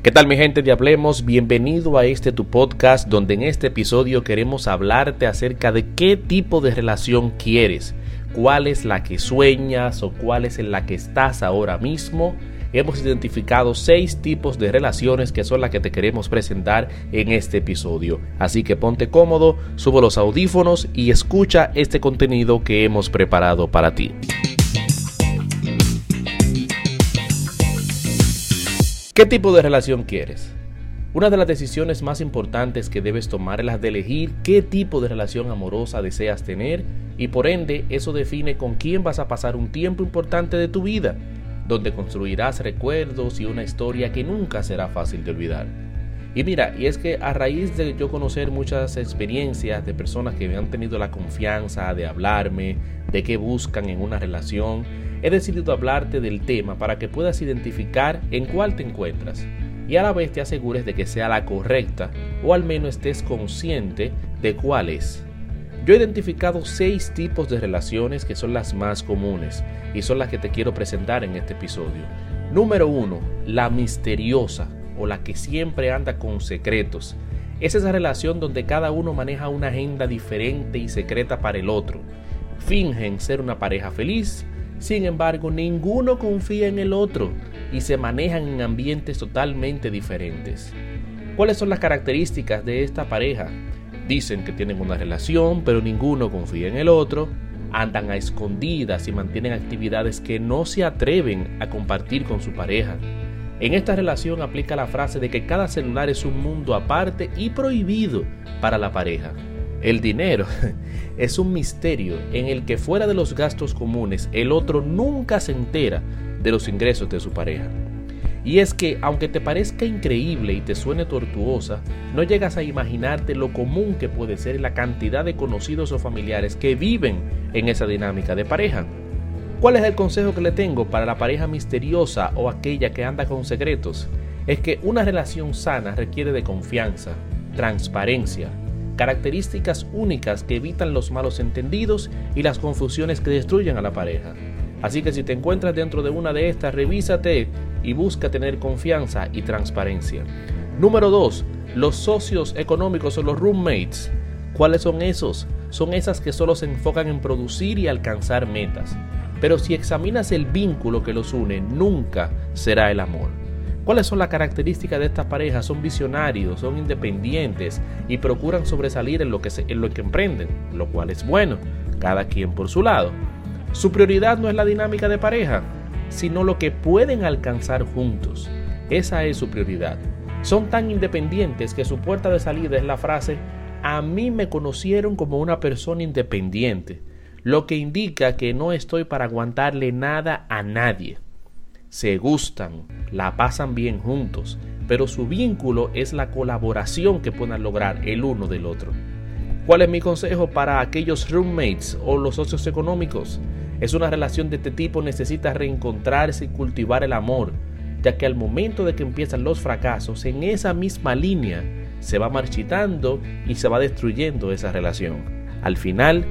¿Qué tal mi gente de Hablemos? Bienvenido a este tu podcast donde en este episodio queremos hablarte acerca de qué tipo de relación quieres, cuál es la que sueñas o cuál es en la que estás ahora mismo. Hemos identificado seis tipos de relaciones que son las que te queremos presentar en este episodio. Así que ponte cómodo, subo los audífonos y escucha este contenido que hemos preparado para ti. ¿Qué tipo de relación quieres? Una de las decisiones más importantes que debes tomar es la de elegir qué tipo de relación amorosa deseas tener y por ende eso define con quién vas a pasar un tiempo importante de tu vida, donde construirás recuerdos y una historia que nunca será fácil de olvidar. Y mira, y es que a raíz de yo conocer muchas experiencias de personas que me han tenido la confianza de hablarme, de qué buscan en una relación, he decidido hablarte del tema para que puedas identificar en cuál te encuentras y a la vez te asegures de que sea la correcta o al menos estés consciente de cuál es. Yo he identificado seis tipos de relaciones que son las más comunes y son las que te quiero presentar en este episodio. Número uno, la misteriosa o la que siempre anda con secretos. Es esa relación donde cada uno maneja una agenda diferente y secreta para el otro. Fingen ser una pareja feliz, sin embargo, ninguno confía en el otro y se manejan en ambientes totalmente diferentes. ¿Cuáles son las características de esta pareja? Dicen que tienen una relación, pero ninguno confía en el otro, andan a escondidas y mantienen actividades que no se atreven a compartir con su pareja. En esta relación aplica la frase de que cada celular es un mundo aparte y prohibido para la pareja. El dinero es un misterio en el que fuera de los gastos comunes el otro nunca se entera de los ingresos de su pareja. Y es que, aunque te parezca increíble y te suene tortuosa, no llegas a imaginarte lo común que puede ser la cantidad de conocidos o familiares que viven en esa dinámica de pareja. ¿Cuál es el consejo que le tengo para la pareja misteriosa o aquella que anda con secretos? Es que una relación sana requiere de confianza, transparencia, características únicas que evitan los malos entendidos y las confusiones que destruyen a la pareja. Así que si te encuentras dentro de una de estas, revísate y busca tener confianza y transparencia. Número 2. Los socios económicos o los roommates. ¿Cuáles son esos? Son esas que solo se enfocan en producir y alcanzar metas. Pero si examinas el vínculo que los une, nunca será el amor. ¿Cuáles son las características de estas parejas? Son visionarios, son independientes y procuran sobresalir en lo que, en lo que emprenden, lo cual es bueno, cada quien por su lado. Su prioridad no es la dinámica de pareja, sino lo que pueden alcanzar juntos. Esa es su prioridad. Son tan independientes que su puerta de salida es la frase, a mí me conocieron como una persona independiente, lo que indica que no estoy para aguantarle nada a nadie se gustan, la pasan bien juntos, pero su vínculo es la colaboración que puedan lograr el uno del otro. ¿Cuál es mi consejo para aquellos roommates o los socios económicos? Es una relación de este tipo necesita reencontrarse y cultivar el amor, ya que al momento de que empiezan los fracasos, en esa misma línea se va marchitando y se va destruyendo esa relación. Al final,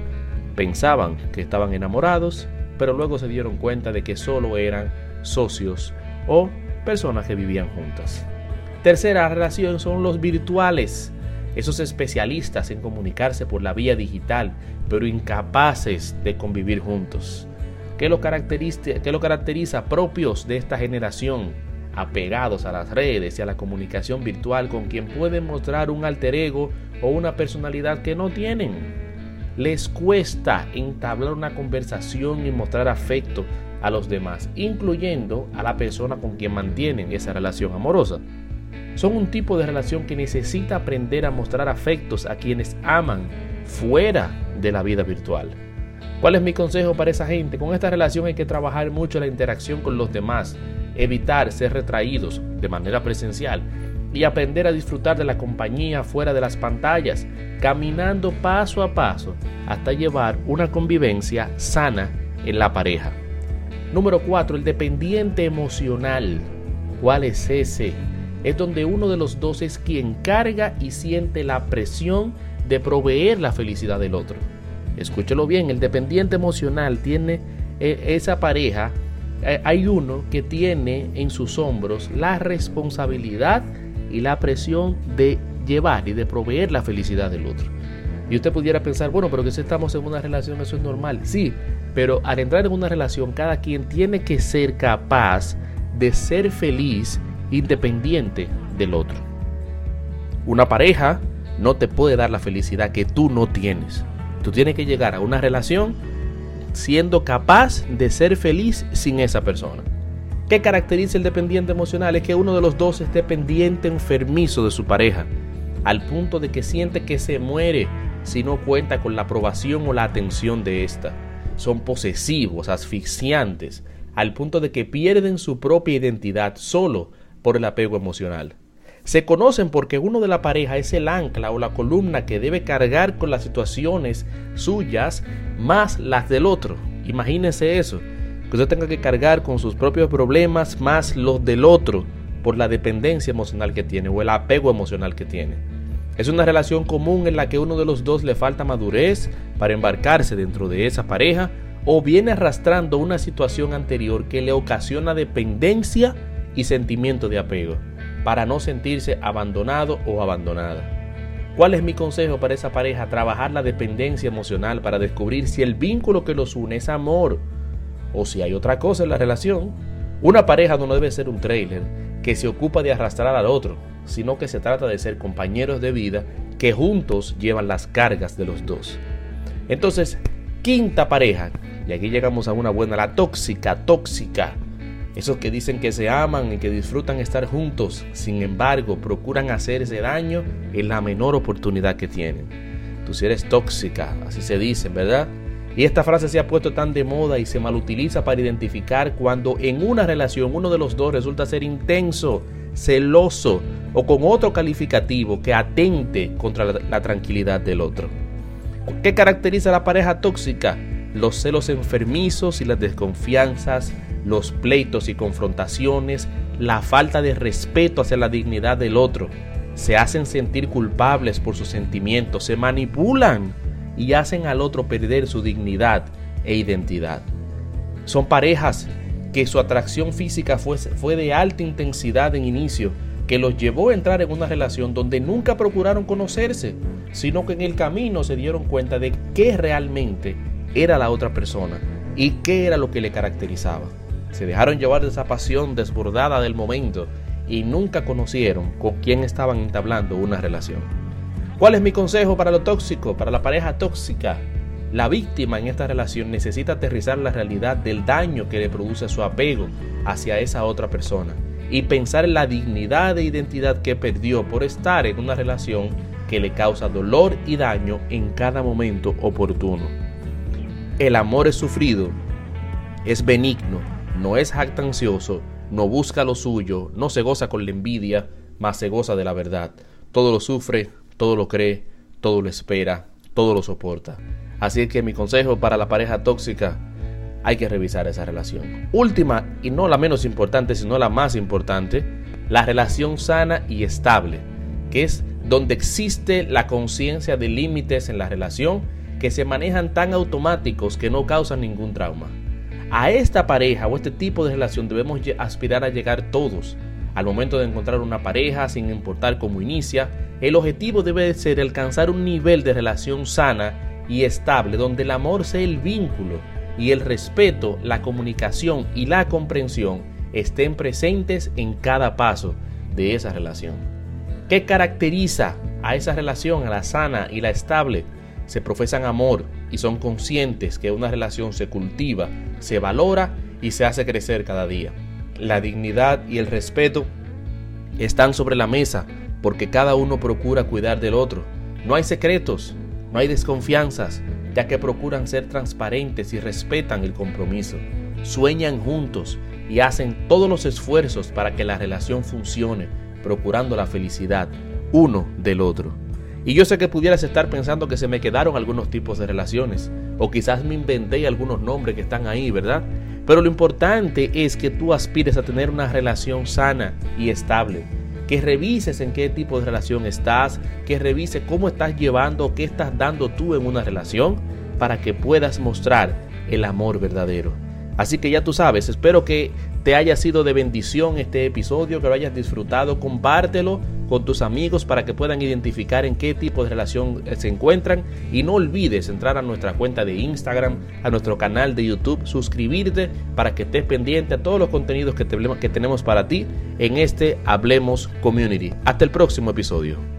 pensaban que estaban enamorados, pero luego se dieron cuenta de que solo eran socios o personas que vivían juntas. Tercera relación son los virtuales, esos especialistas en comunicarse por la vía digital, pero incapaces de convivir juntos. ¿Qué lo caracteriza, qué lo caracteriza propios de esta generación? Apegados a las redes y a la comunicación virtual con quien pueden mostrar un alter ego o una personalidad que no tienen. Les cuesta entablar una conversación y mostrar afecto a los demás, incluyendo a la persona con quien mantienen esa relación amorosa. Son un tipo de relación que necesita aprender a mostrar afectos a quienes aman fuera de la vida virtual. ¿Cuál es mi consejo para esa gente? Con esta relación hay que trabajar mucho la interacción con los demás, evitar ser retraídos de manera presencial y aprender a disfrutar de la compañía fuera de las pantallas, caminando paso a paso hasta llevar una convivencia sana en la pareja. Número 4. El dependiente emocional. ¿Cuál es ese? Es donde uno de los dos es quien carga y siente la presión de proveer la felicidad del otro. Escúchelo bien, el dependiente emocional tiene eh, esa pareja eh, hay uno que tiene en sus hombros la responsabilidad y la presión de llevar y de proveer la felicidad del otro. Y usted pudiera pensar, bueno, pero que si estamos en una relación eso es normal. Sí, pero al entrar en una relación cada quien tiene que ser capaz de ser feliz independiente del otro. Una pareja no te puede dar la felicidad que tú no tienes. Tú tienes que llegar a una relación siendo capaz de ser feliz sin esa persona. ¿Qué caracteriza el dependiente emocional? Es que uno de los dos esté pendiente enfermizo de su pareja, al punto de que siente que se muere si no cuenta con la aprobación o la atención de ésta. Son posesivos, asfixiantes, al punto de que pierden su propia identidad solo por el apego emocional. Se conocen porque uno de la pareja es el ancla o la columna que debe cargar con las situaciones suyas más las del otro. Imagínense eso, que usted tenga que cargar con sus propios problemas más los del otro por la dependencia emocional que tiene o el apego emocional que tiene. Es una relación común en la que uno de los dos le falta madurez para embarcarse dentro de esa pareja o viene arrastrando una situación anterior que le ocasiona dependencia y sentimiento de apego para no sentirse abandonado o abandonada. ¿Cuál es mi consejo para esa pareja? Trabajar la dependencia emocional para descubrir si el vínculo que los une es amor o si hay otra cosa en la relación. Una pareja no debe ser un trailer que se ocupa de arrastrar al otro, sino que se trata de ser compañeros de vida que juntos llevan las cargas de los dos. Entonces, quinta pareja, y aquí llegamos a una buena, la tóxica, tóxica. Esos que dicen que se aman y que disfrutan estar juntos, sin embargo, procuran hacerse daño en la menor oportunidad que tienen. Tú si eres tóxica, así se dice, ¿verdad? Y esta frase se ha puesto tan de moda y se malutiliza para identificar cuando en una relación uno de los dos resulta ser intenso, celoso o con otro calificativo que atente contra la, tranquilidad del otro. ¿Qué caracteriza a la pareja tóxica? Los celos enfermizos y las desconfianzas, los pleitos y confrontaciones, la falta de respeto hacia la dignidad del otro. Se hacen sentir culpables por sus sentimientos, se manipulan y hacen al otro perder su dignidad e identidad. Son parejas que su atracción física fue, fue de alta intensidad en inicio, que los llevó a entrar en una relación donde nunca procuraron conocerse, sino que en el camino se dieron cuenta de qué realmente era la otra persona y qué era lo que le caracterizaba. Se dejaron llevar de esa pasión desbordada del momento y nunca conocieron con quién estaban entablando una relación. ¿Cuál es mi consejo para lo tóxico, para la pareja tóxica? La víctima en esta relación necesita aterrizar la realidad del daño que le produce su apego hacia esa otra persona y pensar en la dignidad e identidad que perdió por estar en una relación que le causa dolor y daño en cada momento oportuno. El amor es sufrido, es benigno, no es jactancioso, no busca lo suyo, no se goza con la envidia, mas se goza de la verdad. Todo lo sufre, todo lo cree, todo lo espera, todo lo soporta. Así que mi consejo para la pareja tóxica, hay que revisar esa relación. Última, y no la menos importante, sino la más importante, la relación sana y estable, que es donde existe la conciencia de límites en la relación que se manejan tan automáticos que no causan ningún trauma. A esta pareja o este tipo de relación debemos aspirar a llegar todos. Al momento de encontrar una pareja, sin importar cómo inicia, el objetivo debe ser alcanzar un nivel de relación sana y estable donde el amor sea el vínculo y el respeto, la comunicación y la comprensión estén presentes en cada paso de esa relación. ¿Qué caracteriza a esa relación, a la sana y la estable? Se profesan amor, y son conscientes que una relación se cultiva, se valora y se hace crecer cada día. La dignidad y el respeto están sobre la mesa porque cada uno procura cuidar del otro. No hay secretos, no hay desconfianzas, ya que procuran ser transparentes y respetan el compromiso. Sueñan juntos y hacen todos los esfuerzos para que la relación funcione, procurando la felicidad uno del otro. Y yo sé que pudieras estar pensando que se me quedaron algunos tipos de relaciones, o quizás me inventé algunos nombres que están ahí, ¿verdad? Pero lo importante es que tú aspires a tener una relación sana y estable. Que revises en qué tipo de relación estás, que revises cómo estás llevando, qué estás dando tú en una relación, para que puedas mostrar el amor verdadero. Así que ya tú sabes, espero que te haya sido de bendición este episodio, que lo hayas disfrutado, compártelo con tus amigos para que puedan identificar en qué tipo de relación eh, se encuentran y no olvides entrar a nuestra cuenta de Instagram, a nuestro canal de YouTube, suscribirte para que estés pendiente a todos los contenidos que, que tenemos para ti en este Hablemos Community. Hasta el próximo episodio.